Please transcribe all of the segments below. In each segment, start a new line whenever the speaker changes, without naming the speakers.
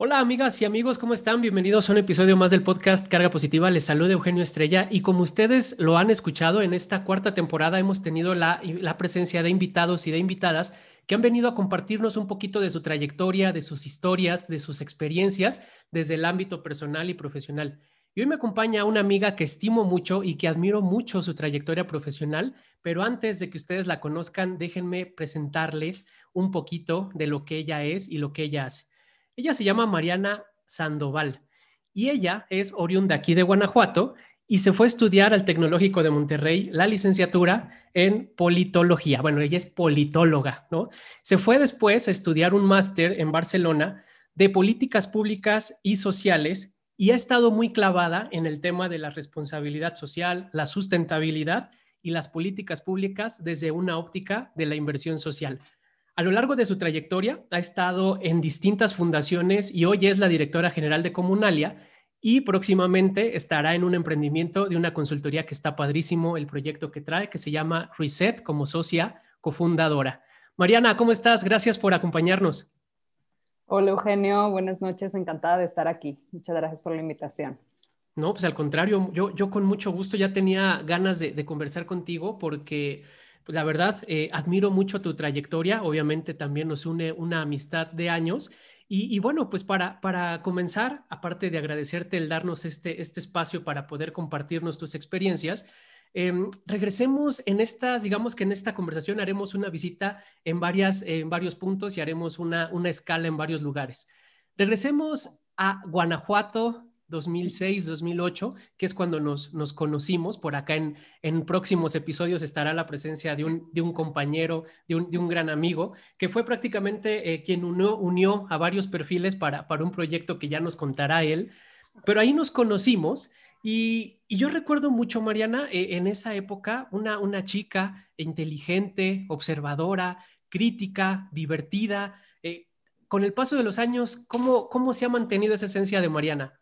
Hola amigas y amigos, ¿cómo están? Bienvenidos a un episodio más del podcast Carga Positiva. Les saluda Eugenio Estrella y como ustedes lo han escuchado, en esta cuarta temporada hemos tenido la, la, presencia de invitados y de invitadas que han venido a compartirnos un poquito de su trayectoria, de sus historias, de sus experiencias desde el ámbito personal y profesional. Y hoy me acompaña una amiga que estimo mucho y que admiro mucho su trayectoria profesional, pero antes de que ustedes la conozcan, déjenme presentarles un poquito de lo que ella es y lo que ella hace. Ella se llama Mariana Sandoval y ella es oriunda aquí de Guanajuato y se fue a estudiar al Tecnológico de Monterrey la licenciatura en politología. Bueno, ella es politóloga, ¿no? Se fue después a estudiar un máster en Barcelona de políticas públicas y sociales y ha estado muy clavada en el tema de la responsabilidad social, la sustentabilidad y las políticas públicas desde una óptica de la inversión social. A lo largo de su trayectoria ha estado en distintas fundaciones y hoy es la directora general de Comunalia y próximamente estará en un emprendimiento de una consultoría que está padrísimo, el proyecto que trae, que se llama Reset como socia cofundadora. Mariana, ¿cómo estás? Gracias por acompañarnos.
Hola Eugenio, buenas noches, encantada de estar aquí. Muchas gracias por la invitación.
No, pues al contrario, yo, yo con mucho gusto ya tenía ganas de, de conversar contigo porque la verdad, eh, admiro mucho tu trayectoria, obviamente también nos une una amistad de años. Y, bueno, pues para, para comenzar, aparte de agradecerte el darnos este, este espacio para poder compartirnos tus experiencias, em, regresemos en estas, digamos que en esta conversación haremos una visita en, varias, en varios puntos y haremos una, una escala en varios lugares. Regresemos a Guanajuato, 2006, 2008, que es cuando nos, nos conocimos. Por acá en, en próximos episodios estará la presencia de un, de un compañero, de un, de un, gran amigo, que fue prácticamente eh, quien unió, unió, a varios perfiles para, para un proyecto que ya nos contará él. Pero ahí nos conocimos y, y yo recuerdo mucho, Mariana, eh, en esa época, una, una chica inteligente, observadora, crítica, divertida. Eh, con el paso de los años, ¿cómo, ¿cómo se ha mantenido esa esencia de Mariana?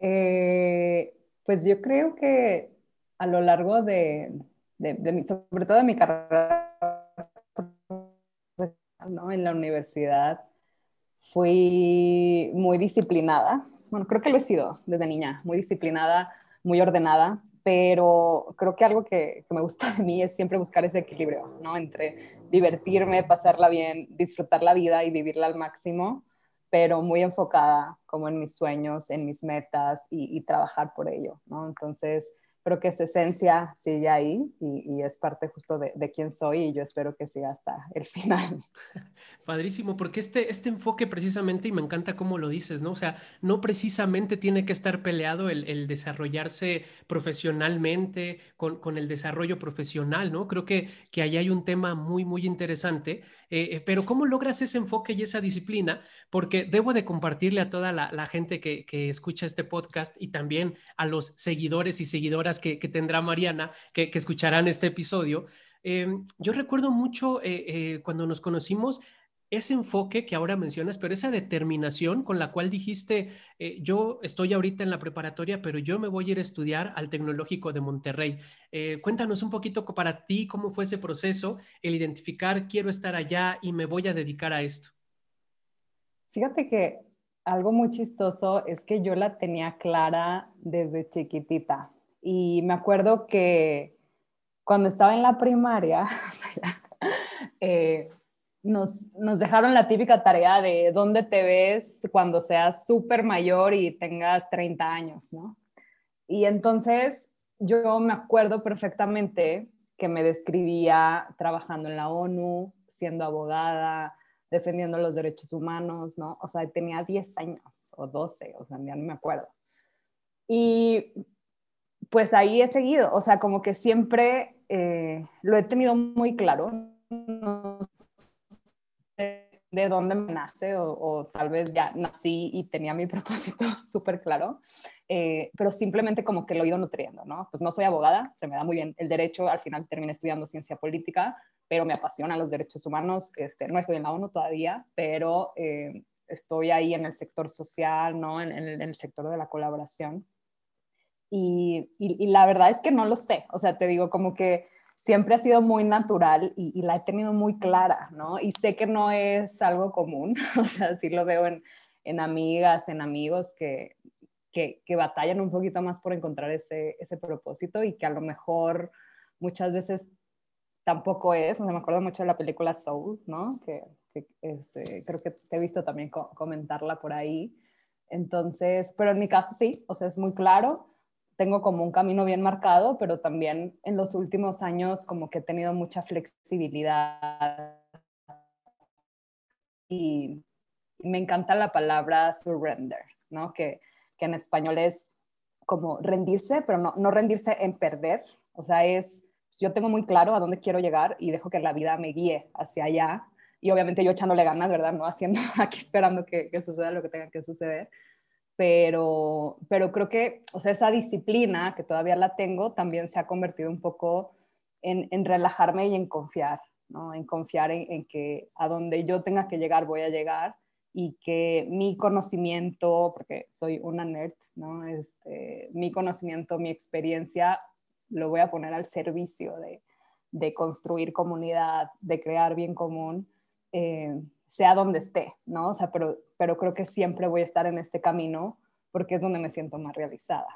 Eh, pues yo creo que a lo largo de, de, sobre todo de mi carrera en la universidad, fui muy disciplinada. Bueno, creo que lo he sido desde niña, muy disciplinada, muy ordenada, pero creo que algo que, que, me gusta de mí es siempre buscar ese equilibrio, ¿no? Entre divertirme, pasarla bien, disfrutar la vida y vivirla al máximo pero muy enfocada como en mis sueños, en mis metas y, y trabajar por ello, ¿no? Entonces, creo que esa esencia sigue ahí y, es parte justo de, de, quién soy y yo espero que siga hasta el final.
Padrísimo, porque este, este enfoque precisamente, y me encanta cómo lo dices, ¿no? O sea, no precisamente tiene que estar peleado el, el desarrollarse profesionalmente con, con, el desarrollo profesional, ¿no? Creo que, que ahí hay un tema muy, muy interesante, eh, eh, pero ¿cómo logras ese enfoque y esa disciplina? Porque debo de compartirle a toda la, gente que, escucha este podcast y también a los seguidores y seguidoras que, tendrá Mariana, que, escucharán este episodio. Em, yo recuerdo mucho eh, cuando nos conocimos ese enfoque que ahora mencionas, pero esa determinación con la cual dijiste, eh, yo estoy ahorita en la preparatoria, pero yo me voy a ir a estudiar al Tecnológico de Monterrey. cuéntanos un poquito para ti cómo fue ese proceso, el identificar, quiero estar allá y me voy a dedicar a esto.
Fíjate que algo muy chistoso es que yo la tenía clara desde chiquitita. Y me acuerdo que cuando estaba en la primaria, eh, nos, nos, dejaron la típica tarea de dónde te ves cuando seas súper mayor y tengas 30 años, ¿no? Y entonces yo me acuerdo perfectamente que me describía trabajando en la ONU, siendo abogada, defendiendo los derechos humanos, ¿no? O sea, tenía 10 años o 12, o sea, ya no me acuerdo. Y pues ahí he seguido, o sea, como que siempre eh, lo he tenido muy claro, no de dónde me nace o, tal vez ya nací y tenía mi propósito súper claro, eh, pero simplemente como que lo he ido nutriendo, ¿no? Pues no soy abogada, se me da muy bien el derecho, al final terminé estudiando ciencia política, pero me apasionan los derechos humanos, este, no estoy en la ONU todavía, pero eh, estoy ahí en el sector social, ¿no? en el sector de la colaboración. Y, y, la verdad es que no lo sé, o sea, te digo como que siempre ha sido muy natural y, la he tenido muy clara, ¿no? Y sé que no es algo común, o sea, sí lo veo en, en amigas, en amigos que, que, que, batallan un poquito más por encontrar ese, ese propósito y que a lo mejor muchas veces tampoco es, o sea, me acuerdo mucho de la película Soul, ¿no? Que, este, creo que te he visto también comentarla por ahí. Entonces, pero en mi caso sí, o sea, es muy claro, tengo como un camino bien marcado, pero también en los últimos años como que he tenido mucha flexibilidad y me encanta la palabra surrender, ¿no? Que, que en español es como rendirse, pero no, no rendirse en perder, o sea, es yo tengo muy claro a dónde quiero llegar y dejo que la vida me guíe hacia allá. Y obviamente yo echándole ganas, ¿verdad? No haciendo aquí esperando que, suceda lo que tenga que suceder. Pero, pero creo que, o sea, esa disciplina que todavía la tengo también se ha convertido un poco en, en relajarme y en confiar, ¿no? En confiar en, en, que a donde yo tenga que llegar voy a llegar y que mi conocimiento, porque soy una nerd, ¿no? Este, mi conocimiento, mi experiencia lo voy a poner al servicio de, de construir comunidad, de crear bien común, eh, sea donde esté, ¿no? O sea, pero, pero creo que siempre voy a estar en este camino porque es donde me siento más realizada.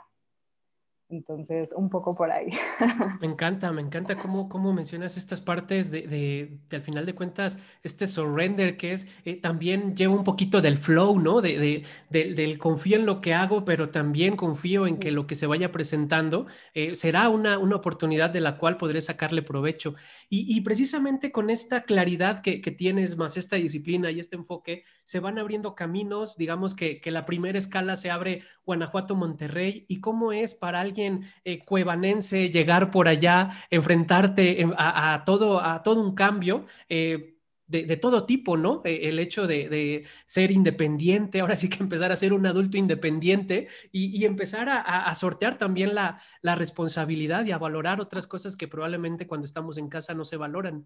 Entonces, un poco por ahí.
Me encanta, me encanta cómo, cómo mencionas estas partes de, de, al final de cuentas, este surrender que es, eh, también lleva un poquito del flow, ¿no? De, del confío en lo que hago, pero también confío en que lo que se vaya presentando eh, será una, una oportunidad de la cual podré sacarle provecho. Y, y precisamente con esta claridad que, que, tienes, más esta disciplina y este enfoque, se van abriendo caminos, digamos que, que la primera escala se abre Guanajuato-Monterrey, y cómo es para alguien eh, cuevanense llegar por allá, enfrentarte a, todo, a todo un cambio. Eh, de, todo tipo, ¿no? Eh, el hecho de, ser independiente, ahora sí que empezar a ser un adulto independiente y, empezar a, sortear también la, responsabilidad y a valorar otras cosas que probablemente cuando estamos en casa no se valoran.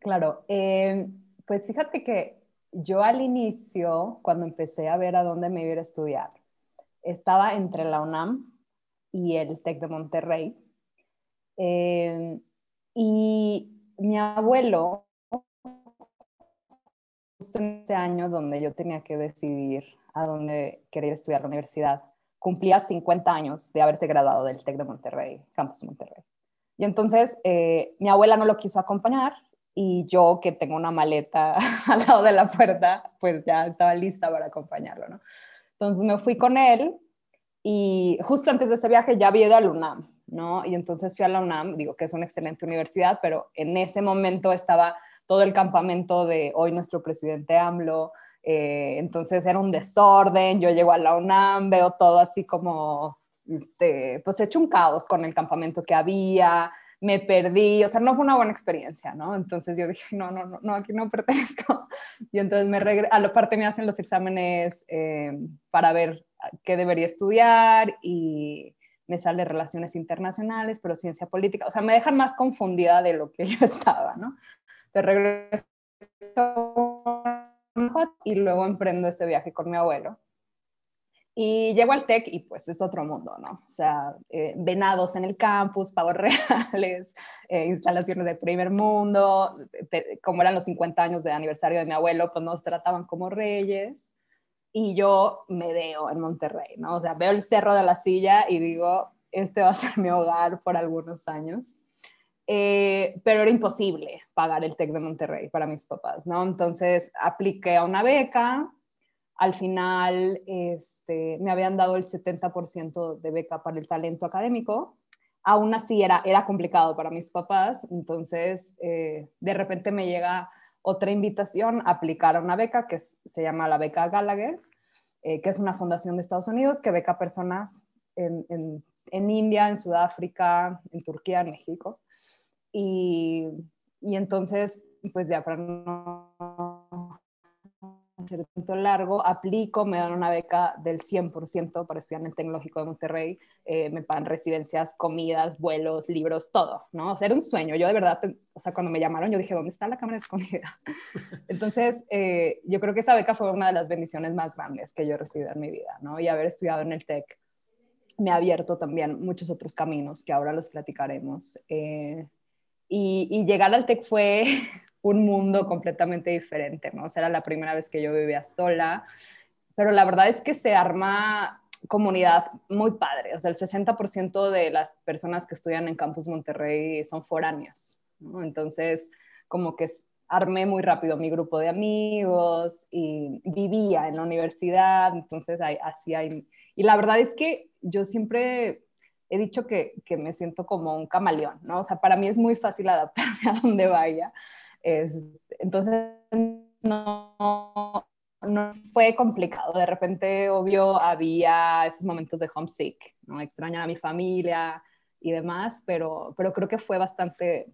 Claro, pues fíjate que yo al inicio, cuando empecé a ver a dónde me iba a estudiar, estaba entre la UNAM y el TEC de Monterrey. Eh, y mi abuelo, justo en ese año donde yo tenía que decidir a dónde quería estudiar la universidad, cumplía 50 años de haberse graduado del TEC de Monterrey, Campus Monterrey. Y entonces eh, mi abuela no lo quiso acompañar y yo que tengo una maleta al lado de la puerta, pues ya estaba lista para acompañarlo, ¿no? Entonces me fui con él y justo antes de ese viaje ya había ido a la UNAM, ¿no? Y entonces fui a la UNAM, digo que es una excelente universidad, pero en ese momento estaba todo el campamento de hoy nuestro presidente AMLO, eh, entonces era un desorden, yo llego a la UNAM, veo todo así como, este, pues hecho un caos con el campamento que había, me perdí, o sea, no fue una buena experiencia, ¿no? Entonces yo dije, no, no, no, aquí no pertenezco. Y entonces me regreso, a la parte me hacen los exámenes eh, para ver qué debería estudiar y me sale relaciones internacionales, pero ciencia política, o sea, me dejan más confundida de lo que yo estaba, ¿no? De regreso y luego emprendo ese viaje con mi abuelo. Y llego al TEC y pues es otro mundo, ¿no? O sea, eh, venados en el campus, pavos reales, eh, instalaciones de primer mundo, como eran los 50 años de aniversario de mi abuelo, pues nos trataban como reyes y yo me veo en Monterrey, ¿no? O sea, veo el Cerro de la Silla y digo, este va a ser mi hogar por algunos años. Eh, pero era imposible pagar el TEC de Monterrey para mis papás, ¿no? Entonces apliqué a una beca, al final este, me habían dado el 70% de beca para el talento académico, aún así era, era complicado para mis papás, entonces eh, de repente me llega otra invitación a aplicar a una beca que se llama la beca Gallagher, eh, que es una fundación de Estados Unidos que beca personas en, en, India, en Sudáfrica, en Turquía, en México. Y, y entonces, pues ya para no largo, aplico, me dan una beca del 100% para estudiar en el Tecnológico de Monterrey, eh, me pagan residencias, comidas, vuelos, libros, todo, ¿no? O sea, era un sueño. Yo de verdad, o sea, cuando me llamaron, yo dije, ¿dónde está la cámara escondida? Entonces, eh, yo creo que esa beca fue una de las bendiciones más grandes que yo he recibido en mi vida, ¿no? Y haber estudiado en el TEC me ha abierto también muchos otros caminos que ahora los platicaremos. Eh, y, llegar al TEC fue un mundo completamente diferente, ¿no? O sea, era la primera vez que yo vivía sola, pero la verdad es que se arma comunidad muy padre. O sea, el 60% de las personas que estudian en Campus Monterrey son foráneos, ¿no? Entonces, como que armé muy rápido mi grupo de amigos y vivía en la universidad, entonces así hay... Y la verdad es que yo siempre he dicho que, que, me siento como un camaleón, ¿no? O sea, para mí es muy fácil adaptarme a donde vaya. Entonces, no, no fue complicado. De repente, obvio, había esos momentos de homesick, ¿no? Extrañar a mi familia y demás, pero, pero creo que fue bastante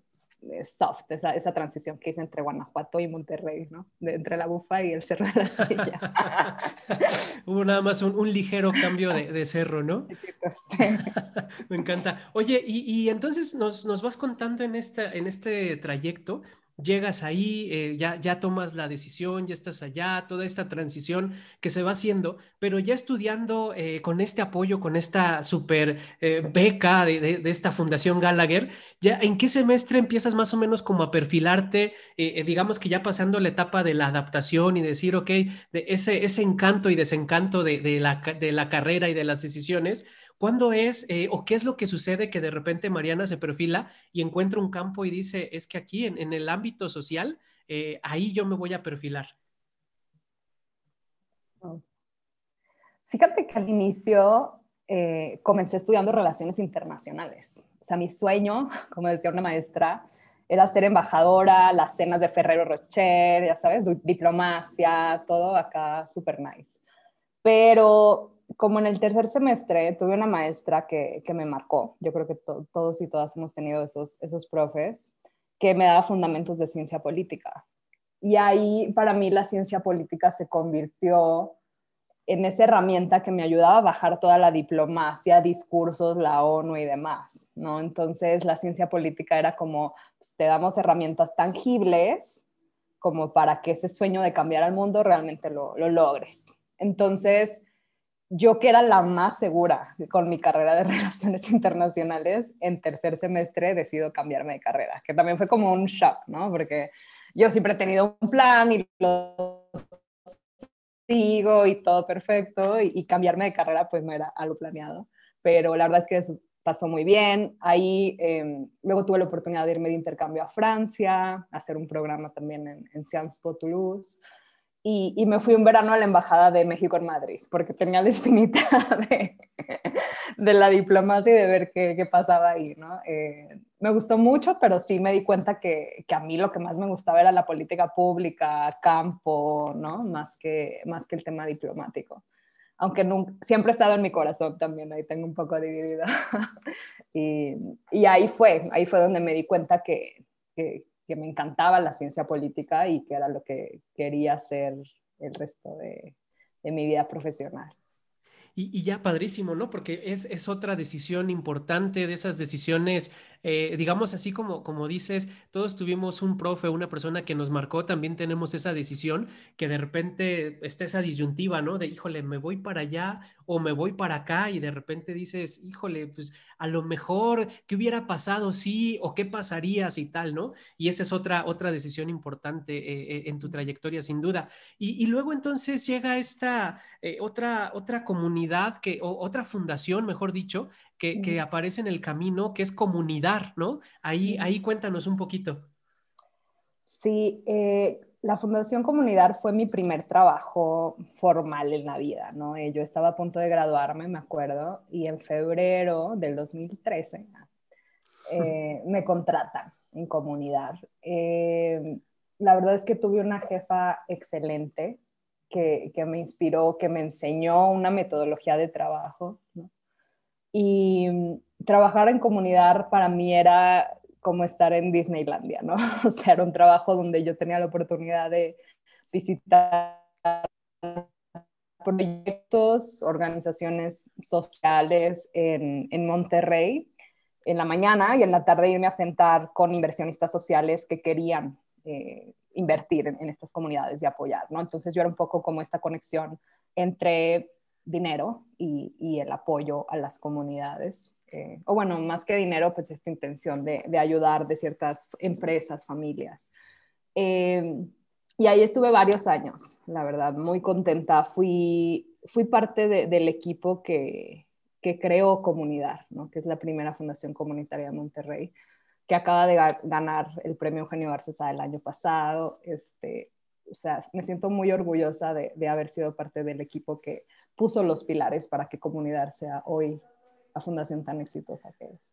eh, soft esa, esa, transición que hice entre Guanajuato y Monterrey, ¿no? De, entre la bufa y el cerro de la silla.
Hubo nada más un, un ligero cambio de, de cerro, ¿no? Sí. Me encanta. Oye, y, y entonces nos, nos, vas contando en, esta, en este trayecto llegas ahí, eh, ya, ya tomas la decisión, ya estás allá, toda esta transición que se va haciendo, pero ya estudiando eh, con este apoyo, con esta super eh, beca de, esta Fundación Gallagher, ya en qué semestre empiezas más o menos como a perfilarte, digamos que ya pasando la etapa de la adaptación y decir, ok, de ese, ese encanto y desencanto de, la, de la carrera y de las decisiones, ¿Cuándo es eh, o qué es lo que sucede que de repente Mariana se perfila y encuentra un campo y dice, es que aquí en, el ámbito social, eh, ahí yo me voy a perfilar?
Fíjate que al inicio eh, comencé estudiando relaciones internacionales. O sea, mi sueño, como decía una maestra, era ser embajadora, las cenas de Ferrero Rocher, ya sabes, diplomacia, todo acá súper nice. Pero como en el tercer semestre tuve una maestra que, que me marcó, yo creo que todos y todas hemos tenido esos, esos profes, que me daba fundamentos de ciencia política. Y ahí para mí la ciencia política se convirtió en esa herramienta que me ayudaba a bajar toda la diplomacia, discursos, la ONU y demás, ¿no? Entonces la ciencia política era como, pues, te damos herramientas tangibles como para que ese sueño de cambiar al mundo realmente lo, lo logres. Entonces, yo que era la más segura con mi carrera de relaciones internacionales, en tercer semestre decido cambiarme de carrera, que también fue como un shock, ¿no? Porque yo siempre he tenido un plan y lo sigo y todo perfecto, y, cambiarme de carrera pues no era algo planeado, pero la verdad es que eso pasó muy bien. Ahí em, luego tuve la oportunidad de irme de intercambio a Francia, hacer un programa también en, en Sciences Po Toulouse, y, me fui un verano a la Embajada de México en Madrid, porque tenía la espinita de, de la diplomacia y de ver qué, qué pasaba ahí, ¿no? Eh, me gustó mucho, pero sí me di cuenta que, que, a mí lo que más me gustaba era la política pública, campo, ¿no? Más que, más que el tema diplomático. Aunque nunca, siempre ha estado en mi corazón también, ahí tengo un poco dividida. y, y ahí fue, ahí fue donde me di cuenta que, que que me encantaba la ciencia política y que era lo que quería hacer el resto de, de mi vida profesional.
Y, ya padrísimo, ¿no? Porque es, es, otra decisión importante de esas decisiones, eh, digamos así como, como dices, todos tuvimos un profe, una persona que nos marcó, también tenemos esa decisión que de repente está esa disyuntiva, ¿no? De, híjole, me voy para allá o me voy para acá y de repente dices, híjole, pues a lo mejor, ¿qué hubiera pasado sí o qué pasaría si tal, ¿no? Y esa es otra, otra decisión importante eh, eh, en tu trayectoria, sin duda. Y, y luego entonces llega esta otra, otra comunidad que, o otra fundación, mejor dicho, que, que, aparece en el camino, que es Comunidad, ¿no? Ahí, ahí cuéntanos un poquito.
Sí, eh, la Fundación Comunidad fue mi primer trabajo formal en la vida, ¿no? Eh, yo estaba a punto de graduarme, me acuerdo, y en febrero del 2013 eh, me contratan en Comunidad. la verdad es que tuve una jefa excelente, que, me inspiró, que me enseñó una metodología de trabajo. Y mm, trabajar en comunidad para mí era como estar en Disneylandia, ¿no? O sea, era un trabajo donde yo tenía la oportunidad de visitar proyectos, organizaciones sociales en, en, Monterrey en la mañana y en la tarde irme a sentar con inversionistas sociales que querían eh, invertir en, estas comunidades y apoyar, ¿no? Entonces yo era un poco como esta conexión entre dinero y, el apoyo a las comunidades. Eh, o bueno, más que dinero, pues esta intención de, ayudar de ciertas empresas, familias. Eh, y ahí estuve varios años, la verdad, muy contenta. Fui, fui parte del equipo que, que creó Comunidad, ¿no? que es la primera fundación comunitaria de Monterrey, que acaba de ganar el premio Eugenio Garcesa el año pasado. Este, o sea, me siento muy orgullosa de, de haber sido parte del equipo que puso los pilares para que Comunidad sea hoy la fundación tan exitosa que es.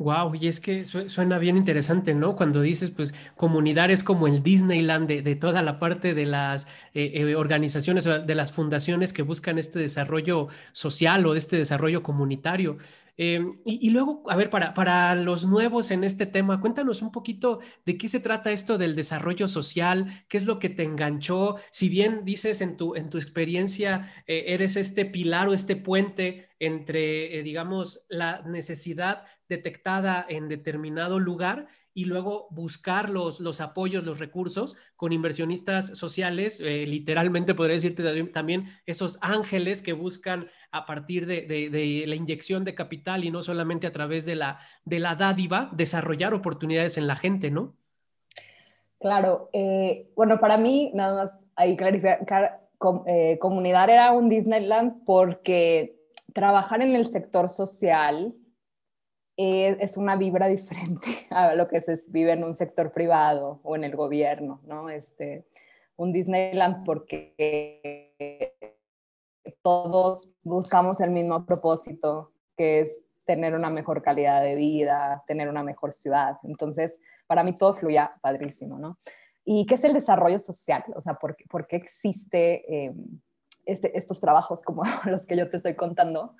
Wow, y es que suena bien interesante, ¿no? Cuando dices, pues, comunidad es como el Disneyland de, toda la parte de las eh, eh, organizaciones, de las fundaciones que buscan este desarrollo social o este desarrollo comunitario. Em, y, luego, a ver, para, para los nuevos en este tema, cuéntanos un poquito de qué se trata esto del desarrollo social, qué es lo que te enganchó, si bien dices en tu, en tu experiencia, eh, eres este pilar o este puente entre, eh, digamos, la necesidad detectada en determinado lugar y luego buscar los, los apoyos, los recursos con inversionistas sociales, eh, literalmente podría decirte también esos ángeles que buscan a partir de, la inyección de capital y no solamente a través de la, de la dádiva, desarrollar oportunidades en la gente, ¿no?
Claro, eh, bueno, para mí, nada más ahí clarificar, eh, comunidad era un Disneyland porque trabajar en el sector social es una vibra diferente a lo que se vive en un sector privado o en el gobierno, ¿no? Este, un Disneyland porque todos buscamos el mismo propósito, que es tener una mejor calidad de vida, tener una mejor ciudad. Entonces, para mí todo fluía padrísimo, ¿no? ¿Y qué es el desarrollo social? O sea, ¿por, por qué existe eh, este, estos trabajos como los que yo te estoy contando?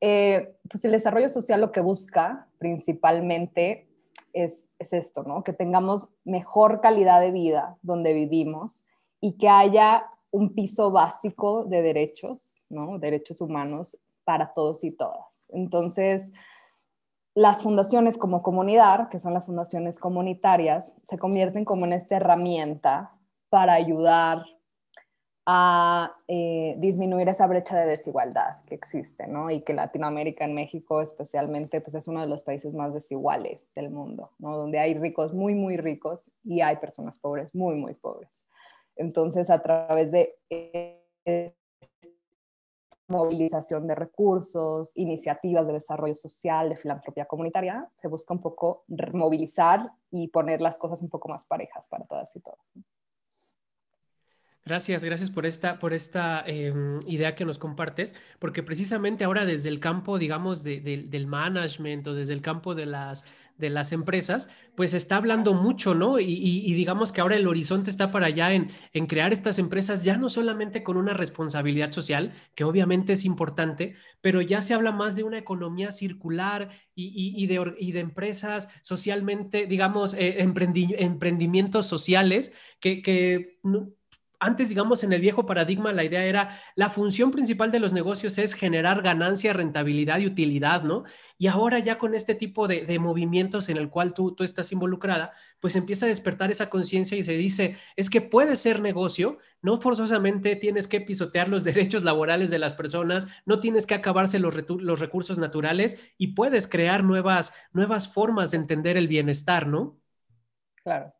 Eh, pues el desarrollo social lo que busca principalmente es, esto, ¿no? Que tengamos mejor calidad de vida donde vivimos y que haya un piso básico de derechos, ¿no? Derechos humanos para todos y todas. Entonces, las fundaciones como comunidad, que son las fundaciones comunitarias, se convierten como en esta herramienta para ayudar a eh, disminuir esa brecha de desigualdad que existe, ¿no? Y que Latinoamérica, en México especialmente, pues es uno de los países más desiguales del mundo, ¿no? Donde hay ricos muy, muy ricos y hay personas pobres muy, muy pobres. Entonces, a través de eh, movilización de recursos, iniciativas de desarrollo social, de filantropía comunitaria, se busca un poco movilizar y poner las cosas un poco más parejas para todas y todos.
Gracias, gracias por esta, por esta em, idea que nos compartes, porque precisamente ahora desde el campo, digamos, del management o desde el campo de las, de las empresas, pues está hablando mucho, ¿no? Y, digamos que ahora el horizonte está para allá en, en crear estas empresas ya no solamente con una responsabilidad social, que obviamente es importante, pero ya se habla más de una economía circular y, de, de, empresas socialmente, digamos, eh, emprendimientos sociales que... que antes, digamos, en el viejo paradigma, la idea era la función principal de los negocios es generar ganancia, rentabilidad y utilidad, ¿no? Y ahora ya con este tipo de, movimientos en el cual tú, tú estás involucrada, pues empieza a despertar esa conciencia y se dice, es que puede ser negocio, no forzosamente tienes que pisotear los derechos laborales de las personas, no tienes que acabarse los, los recursos naturales y puedes crear nuevas, nuevas formas de entender el bienestar, ¿no?
Claro.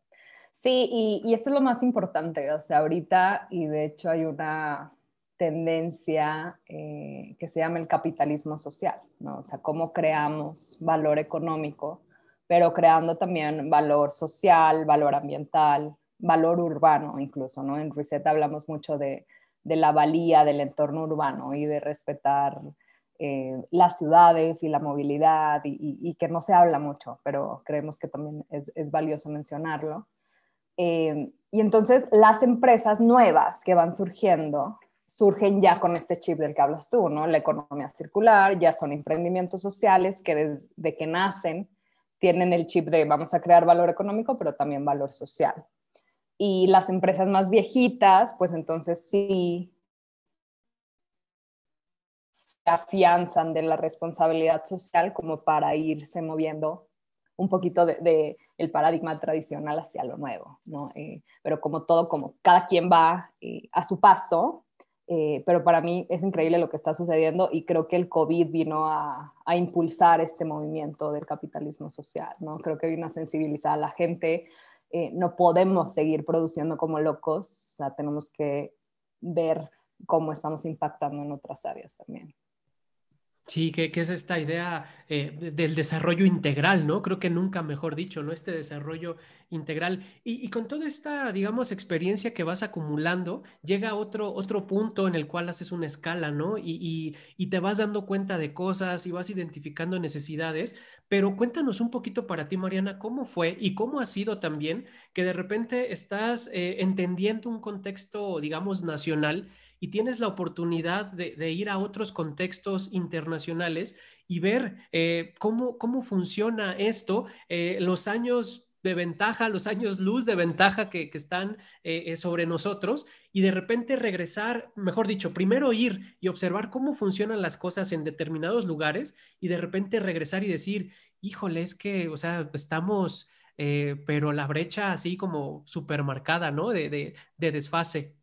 Sí, y, eso es lo más importante, o sea, ahorita, y de hecho hay una tendencia eh, que se llama el capitalismo social, ¿no? O sea, cómo creamos valor económico, pero creando también valor social, valor ambiental, valor urbano incluso, ¿no? En Reset hablamos mucho de, la valía del entorno urbano y de respetar eh, las ciudades y la movilidad y, que no se habla mucho, pero creemos que también es valioso mencionarlo. Eh, y entonces las empresas nuevas que van surgiendo surgen ya con este chip del que hablas tú, ¿no? La economía circular, ya son emprendimientos sociales que desde que nacen tienen el chip de vamos a crear valor económico, pero también valor social. Y las empresas más viejitas, pues entonces sí se afianzan de la responsabilidad social como para irse moviendo un poquito de, el paradigma tradicional hacia lo nuevo, ¿no? Eh, pero como todo, como cada quien va eh, a su paso, Eh, pero para mí es increíble lo que está sucediendo y creo que el COVID vino a, impulsar este movimiento del capitalismo social, ¿no? Creo que vino a sensibilizar a la gente. Eh, no podemos seguir produciendo como locos, o sea, tenemos que ver cómo estamos impactando en otras áreas también.
Sí, que, es esta idea eh, del desarrollo integral, ¿no? Creo que nunca mejor dicho, ¿no? Este desarrollo integral. Y, con toda esta, digamos, experiencia que vas acumulando, llega otro, otro punto en el cual haces una escala, ¿no? Y, te vas dando cuenta de cosas y vas identificando necesidades. Pero cuéntanos un poquito para ti, Mariana, cómo fue y cómo ha sido también que de repente estás eh, entendiendo un contexto, digamos, nacional y tienes la oportunidad de, ir a otros contextos internacionales y ver eh, cómo, cómo funciona esto, eh, los años de ventaja, los años luz de ventaja que, están eh, sobre nosotros y de repente regresar, mejor dicho, primero ir y observar cómo funcionan las cosas en determinados lugares y de repente regresar y decir, híjole, es que, o sea, estamos, pero la brecha así como supermarcada, ¿no? De, de, de desfase.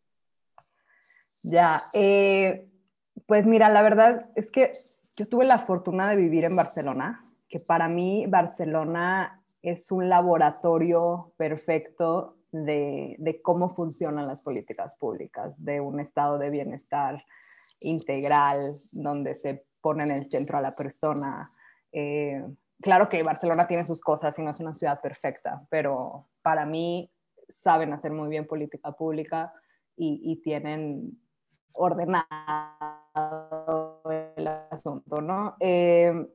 Ya, eh, pues mira, la verdad es que yo tuve la fortuna de vivir en Barcelona, que para mí Barcelona es un laboratorio perfecto de, cómo funcionan las políticas públicas, de un estado de bienestar integral, donde se pone en el centro a la persona. Eh, claro que Barcelona tiene sus cosas y no es una ciudad perfecta, pero para mí saben hacer muy bien política pública y tienen ordenado el asunto, ¿no? Eh,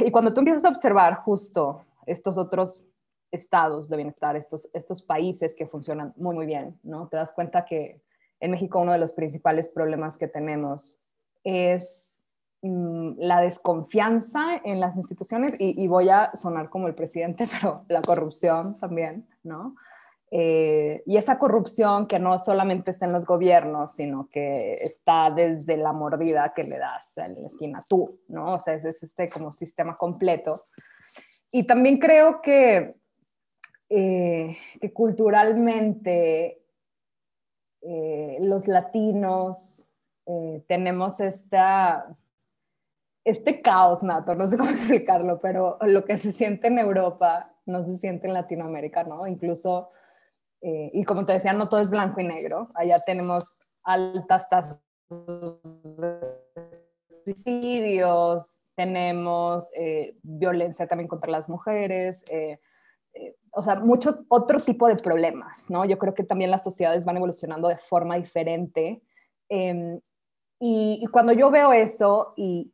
y cuando tú empiezas a observar justo estos otros estados de bienestar, estos, estos países que funcionan muy, muy bien, ¿no? Te das cuenta que en México uno de los principales problemas que tenemos es mm, la desconfianza en las instituciones y, y, voy a sonar como el presidente, pero la corrupción también, ¿no? Eh, y esa corrupción que no solamente está en los gobiernos, sino que está desde la mordida que le das en la esquina tú, ¿no? O sea, es, este como sistema completo. Y también creo que, eh, que culturalmente eh, los latinos tenemos esta, este caos nato, no sé cómo explicarlo, pero lo que se siente en Europa no se siente en Latinoamérica, ¿no? Incluso eh, y como te decía, no todo es blanco y negro. Allá tenemos altas tasas de suicidios, tenemos eh, violencia también contra las mujeres, eh, o sea, muchos otro tipo de problemas, ¿no? Yo creo que también las sociedades van evolucionando de forma diferente. Em, y, y, cuando yo veo eso, y,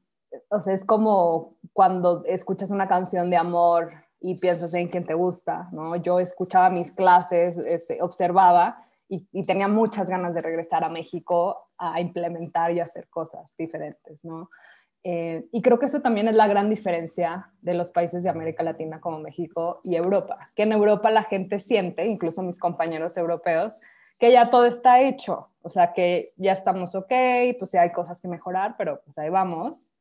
o sea, es como cuando escuchas una canción de amor y piensas en quién te gusta, ¿no? Yo escuchaba mis clases, este, observaba y, tenía muchas ganas de regresar a México a implementar y hacer cosas diferentes, ¿no? Eh, y creo que eso también es la gran diferencia de los países de América Latina como México y Europa, que en Europa la gente siente, incluso mis compañeros europeos, que ya todo está hecho, o sea, que ya estamos ok, pues ya hay cosas que mejorar, pero pues ahí vamos.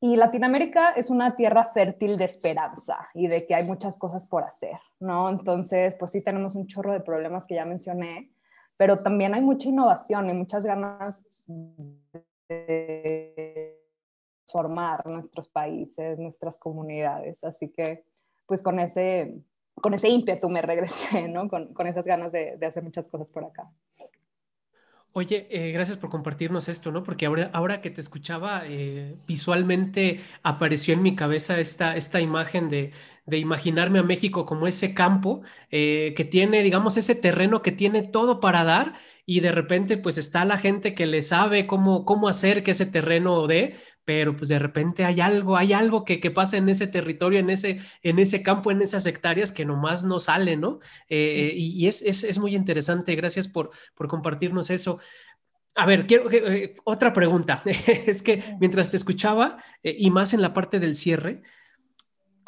Y Latinoamérica es una tierra fértil de esperanza y de que hay muchas cosas por hacer, ¿no? Entonces, pues sí tenemos un chorro de problemas que ya mencioné, pero también hay mucha innovación y muchas ganas de formar nuestros países, nuestras comunidades. Así que, pues con ese, con ese ímpetu me regresé, ¿no? Con, con esas ganas de, de hacer muchas cosas por acá.
Oye, eh, gracias por compartirnos esto, ¿no? Porque ahora, ahora que te escuchaba, eh, visualmente apareció en mi cabeza esta, esta imagen de, de imaginarme a México como ese campo eh, que tiene, digamos, ese terreno que tiene todo para dar y de repente pues está la gente que le sabe cómo, cómo hacer que ese terreno dé, pero pues de repente hay algo, hay algo que, que pasa en ese territorio, en ese, en ese campo, en esas hectáreas que nomás no sale, ¿no? Eh, y, es, es, es, muy interesante, gracias por, por compartirnos eso. A ver, quiero eh, otra pregunta. es que mientras te escuchaba, eh, y más en la parte del cierre,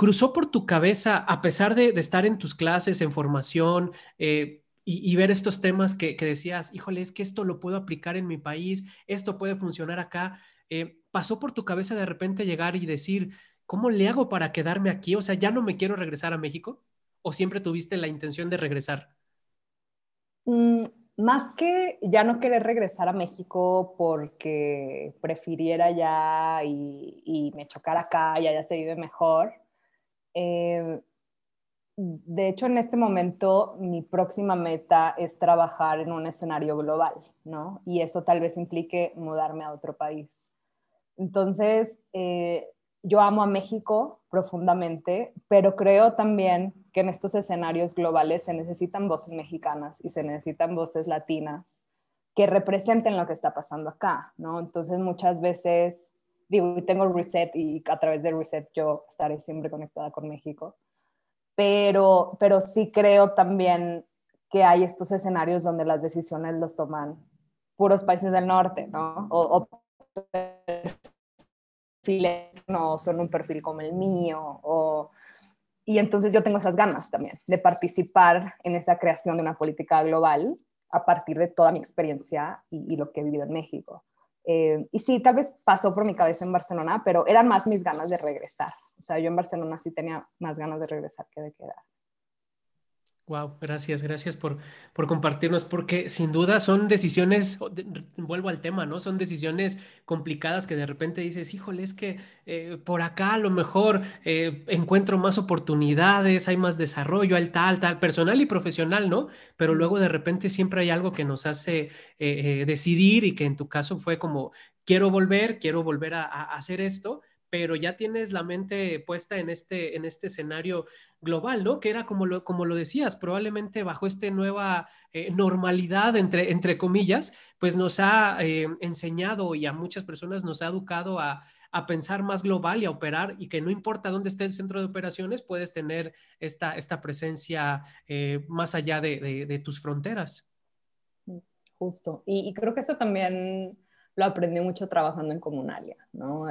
cruzó por tu cabeza, a pesar de, estar en tus clases, en formación, y, y, ver estos temas que, decías, híjole, es que esto lo puedo aplicar en mi país, esto puede funcionar acá. Eh, ¿pasó por tu cabeza de repente llegar y decir, ¿cómo le hago para quedarme aquí? O sea, ¿ya no me quiero regresar a México? ¿O siempre tuviste la intención de regresar?
Mm, más que ya no querer regresar a México porque prefiriera ya y, me chocara acá y allá se vive mejor, eh, de hecho, en este momento mi próxima meta es trabajar en un escenario global, ¿no? Y eso tal vez implique mudarme a otro país. Entonces, eh, yo amo a México profundamente, pero creo también que en estos escenarios globales se necesitan voces mexicanas y se necesitan voces latinas que representen lo que está pasando acá, ¿no? Entonces, muchas veces, digo, tengo Reset y a través de Reset yo estaré siempre conectada con México pero, pero sí creo también que hay estos escenarios donde las decisiones los toman puros países del norte, ¿no? O, perfiles no son un perfil como el mío, o, y entonces yo tengo esas ganas también de participar en esa creación de una política global a partir de toda mi experiencia y, y lo que he vivido en México. Eh, y sí, tal vez pasó por mi cabeza en Barcelona, pero eran más mis ganas de regresar. O sea, yo en Barcelona sí tenía más ganas de regresar que de quedar.
Wow, gracias, gracias por, por compartirnos, porque sin duda son decisiones, vuelvo al tema, ¿no? Son decisiones complicadas que de repente dices, híjole, es que eh, por acá a lo mejor eh, encuentro más oportunidades, hay más desarrollo, hay tal, tal, personal y profesional, ¿no? Pero luego de repente siempre hay algo que nos hace eh, decidir y que en tu caso fue como, quiero volver, quiero volver a hacer esto pero ya tienes la mente puesta en este, en este escenario global, ¿no? Que era como lo, como lo decías, probablemente bajo esta nueva eh, normalidad, entre, entre comillas, pues nos ha eh, enseñado y a muchas personas nos ha educado a, pensar más global y a operar y que no importa dónde esté el centro de operaciones, puedes tener esta, esta presencia eh, más allá de, tus fronteras.
Justo. Y, creo que eso también lo aprendí mucho trabajando en Comunalia, ¿no?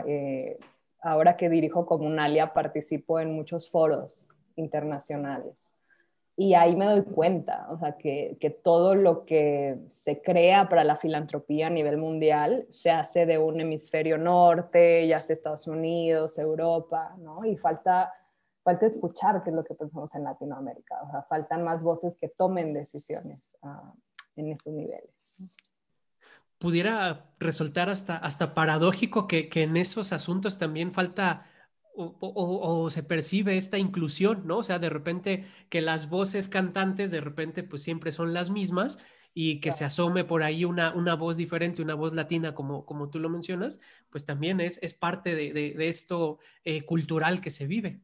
Ahora que dirijo Comunalia, participo en muchos foros internacionales. Y ahí me doy cuenta, o sea, que, que, todo lo que se crea para la filantropía a nivel mundial se hace de un hemisferio norte, ya sea Estados Unidos, Europa, ¿no? Y falta, falta escuchar qué es lo que pensamos en Latinoamérica, o sea, faltan más voces que tomen decisiones uh, en esos niveles
pudiera resultar hasta, hasta paradójico que, en esos asuntos también falta o, se percibe esta inclusión, ¿no? O sea, de repente que las voces cantantes de repente pues siempre son las mismas y que se asome por ahí una, una voz diferente, una voz latina como, como tú lo mencionas, pues también es, es parte de, esto eh, cultural que se vive.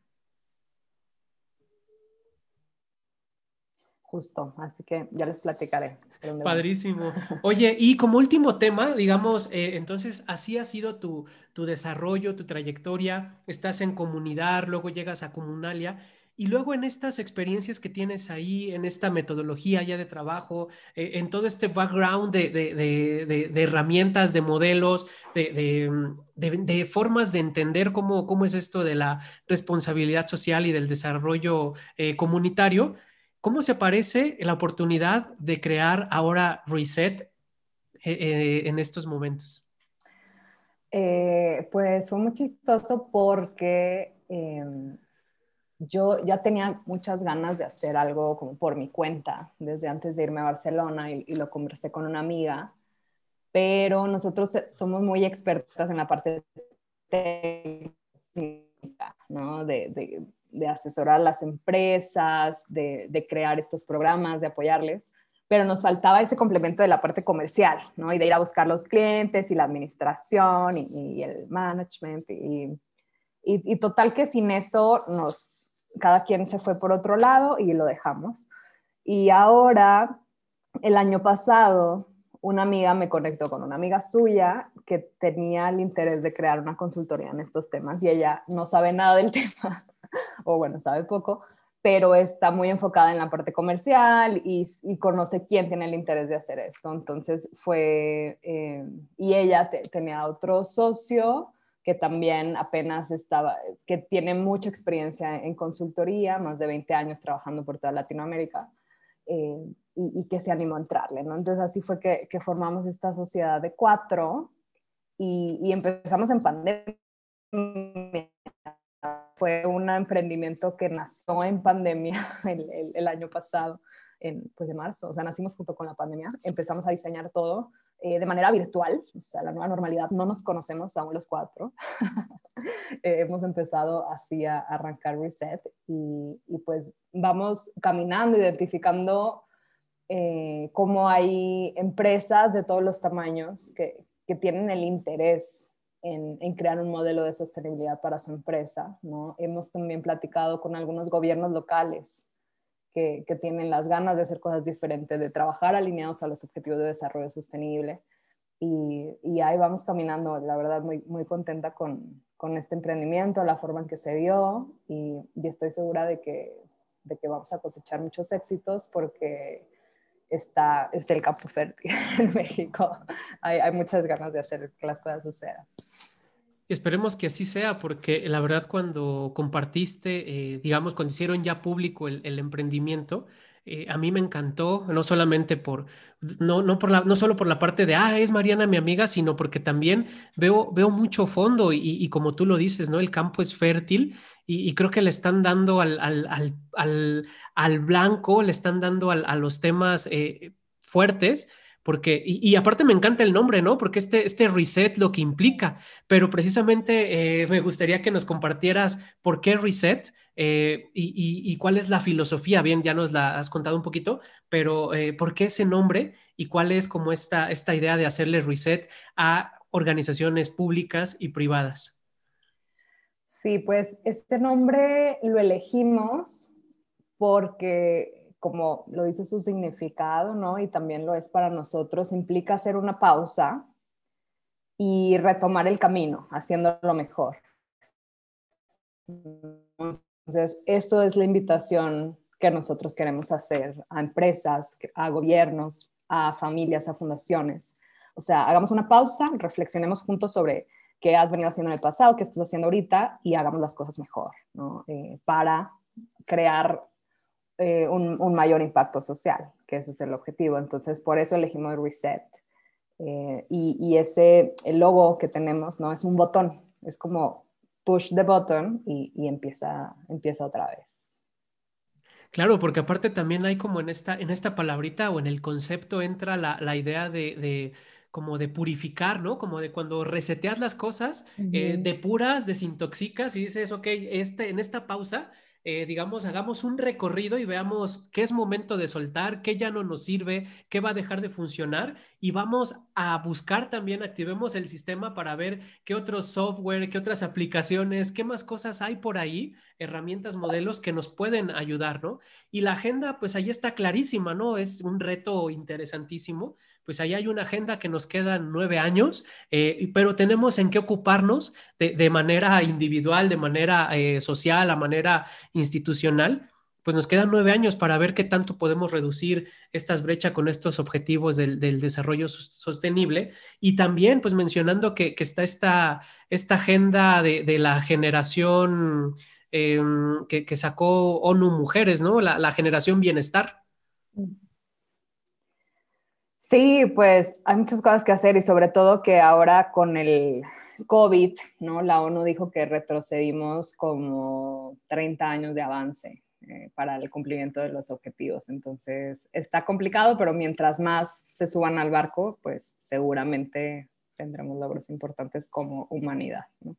Justo, así que ya les platicaré.
Padrísimo. Oye, y como último tema, digamos, eh, entonces así ha sido tu, tu desarrollo, tu trayectoria, estás en comunidad, luego llegas a comunalia. Y luego en estas experiencias que tienes ahí, en esta metodología ya de trabajo, eh, en todo este background de, de, de, herramientas, de modelos, de, formas de entender cómo, cómo es esto de la responsabilidad social y del desarrollo eh, comunitario, ¿Cómo se parece la oportunidad de crear ahora Reset eh, eh, en estos momentos?
Eh, pues fue muy chistoso porque em, yo ya tenía muchas ganas de hacer algo como por mi cuenta desde antes de irme a Barcelona y, lo conversé con una amiga, pero nosotros somos muy expertas en la parte técnica, ¿no? de asesorar a las empresas, de, crear estos programas, de apoyarles, pero nos faltaba ese complemento de la parte comercial, ¿no? Y de ir a buscar los clientes y la administración y, el management. Y, y, total que sin eso nos, cada quien se fue por otro lado y lo dejamos. Y ahora, el año pasado, una amiga me conectó con una amiga suya que tenía el interés de crear una consultoría en estos temas y ella no sabe nada del tema o bueno, sabe poco, pero está muy enfocada en la parte comercial y, conoce quién tiene el interés de hacer esto. Entonces fue, eh, y ella tenía otro socio que también apenas estaba, que tiene mucha experiencia en consultoría, más de 20 años trabajando por toda Latinoamérica, eh, y, que se animó a entrarle, ¿no? Entonces así fue que, formamos esta sociedad de cuatro y, y empezamos en pandemia fue un emprendimiento que nació en pandemia el, año pasado. en, pues de marzo, o sea, nacimos junto con la pandemia, empezamos a diseñar todo eh, de manera virtual, o sea, la nueva normalidad, no nos conocemos aún los cuatro. Eh, hemos empezado así a arrancar Reset y, y pues vamos caminando, identificando eh, cómo hay empresas de todos los tamaños que, que tienen el interés en, en, crear un modelo de sostenibilidad para su empresa. ¿no? Hemos también platicado con algunos gobiernos locales que, que, tienen las ganas de hacer cosas diferentes, de trabajar alineados a los objetivos de desarrollo sostenible. Y, y ahí vamos caminando, la verdad, muy, muy contenta con, con, este emprendimiento, la forma en que se dio y, y estoy segura de que, de que vamos a cosechar muchos éxitos porque está, está el campo fértil en México. Hay, hay muchas ganas de hacer que las cosas sucedan.
Esperemos que así sea, porque la verdad cuando compartiste, eh, digamos, cuando hicieron ya público el, el emprendimiento, eh, a mí me encantó, no solamente por, no, no, por la, no solo por la parte de, ah, es Mariana mi amiga, sino porque también veo, veo mucho fondo y, y como tú lo dices, ¿no? El campo es fértil y, creo que le están dando al, al, al, al, al blanco, le están dando a los temas eh, fuertes porque, y, aparte me encanta el nombre, ¿no? Porque este, este reset lo que implica, pero precisamente eh, me gustaría que nos compartieras por qué reset eh, y, y, y, cuál es la filosofía. Bien, ya nos la has contado un poquito, pero eh, por qué ese nombre y cuál es como esta, esta idea de hacerle reset a organizaciones públicas y privadas.
Sí, pues este nombre lo elegimos porque como lo dice su significado, ¿no? Y también lo es para nosotros, implica hacer una pausa y retomar el camino, haciéndolo mejor. Entonces, eso es la invitación que nosotros queremos hacer a empresas, a gobiernos, a familias, a fundaciones. O sea, hagamos una pausa, reflexionemos juntos sobre qué has venido haciendo en el pasado, qué estás haciendo ahorita y hagamos las cosas mejor, ¿no? Eh, para crear eh, un, un, mayor impacto social, que ese es el objetivo. Entonces, por eso elegimos Reset. Eh, y, y, ese, el logo que tenemos, ¿no? Es un botón, es como push the button y, y empieza, empieza otra vez.
Claro, porque aparte también hay como en esta, en esta palabrita o en el concepto entra la, la idea de, de, como de purificar, ¿no? Como de cuando reseteas las cosas, uh -huh. eh, depuras, desintoxicas y dices, ok, este, en esta pausa eh, digamos, hagamos un recorrido y veamos qué es momento de soltar, qué ya no nos sirve, qué va a dejar de funcionar y vamos a buscar también, activemos el sistema para ver qué otros software, qué otras aplicaciones, qué más cosas hay por ahí, herramientas, modelos que nos pueden ayudar, ¿no? Y la agenda, pues ahí está clarísima, ¿no? Es un reto interesantísimo. Pues ahí hay una agenda que nos quedan nueve años, eh, pero tenemos en qué ocuparnos de, de manera individual, de manera eh, social, a manera institucional, pues nos quedan nueve años para ver qué tanto podemos reducir estas brechas con estos objetivos del, del desarrollo sostenible. Y también, pues mencionando que, que está esta, esta agenda de, de la generación eh, que, sacó ONU Mujeres, ¿no? La, la generación bienestar.
Sí, pues hay muchas cosas que hacer y sobre todo que ahora con el COVID, ¿no? La ONU dijo que retrocedimos como 30 años de avance eh, para el cumplimiento de los objetivos. Entonces, está complicado, pero mientras más se suban al barco, pues seguramente tendremos logros importantes como humanidad, ¿no?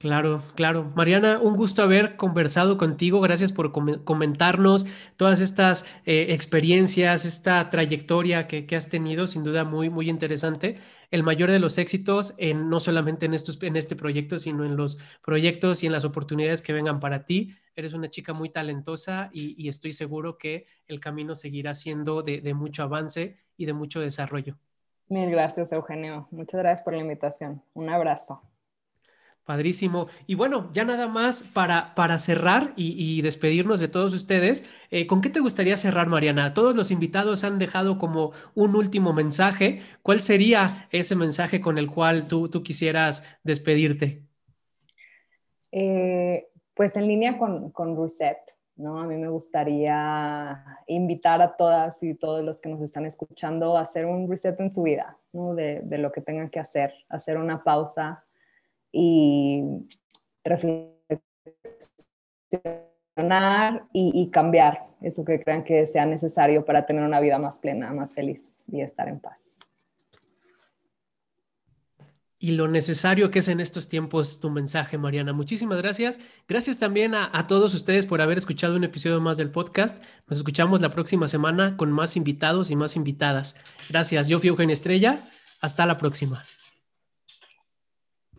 Claro, claro. Mariana, un gusto haber conversado contigo. Gracias por com comentarnos todas estas eh, experiencias, esta trayectoria que, que, has tenido, sin duda muy, muy interesante. El mayor de los éxitos, en, no solamente en, estos, en este proyecto, sino en los proyectos y en las oportunidades que vengan para ti. Eres una chica muy talentosa y, y estoy seguro que el camino seguirá siendo de, de mucho avance y de mucho desarrollo.
Mil gracias, Eugenio. Muchas gracias por la invitación. Un abrazo.
Padrísimo. Y bueno, ya nada más para, para cerrar y, despedirnos de todos ustedes, eh, ¿con qué te gustaría cerrar, Mariana? Todos los invitados han dejado como un último mensaje. ¿Cuál sería ese mensaje con el cual tú, tú quisieras despedirte?
Eh, pues en línea con, con Reset, ¿no? A mí me gustaría invitar a todas y todos los que nos están escuchando a hacer un reset en su vida, ¿no? De, de lo que tengan que hacer, hacer una pausa y reflexionar y, cambiar, eso que crean que sea necesario para tener una vida más plena, más feliz y estar en paz.
y lo necesario que es en estos tiempos tu mensaje, Mariana. Muchísimas gracias. Gracias también a, a, todos ustedes por haber escuchado un episodio más del podcast. Nos escuchamos la próxima semana con más invitados y más invitadas. Gracias. Yo fui Eugenio Estrella. Hasta la próxima.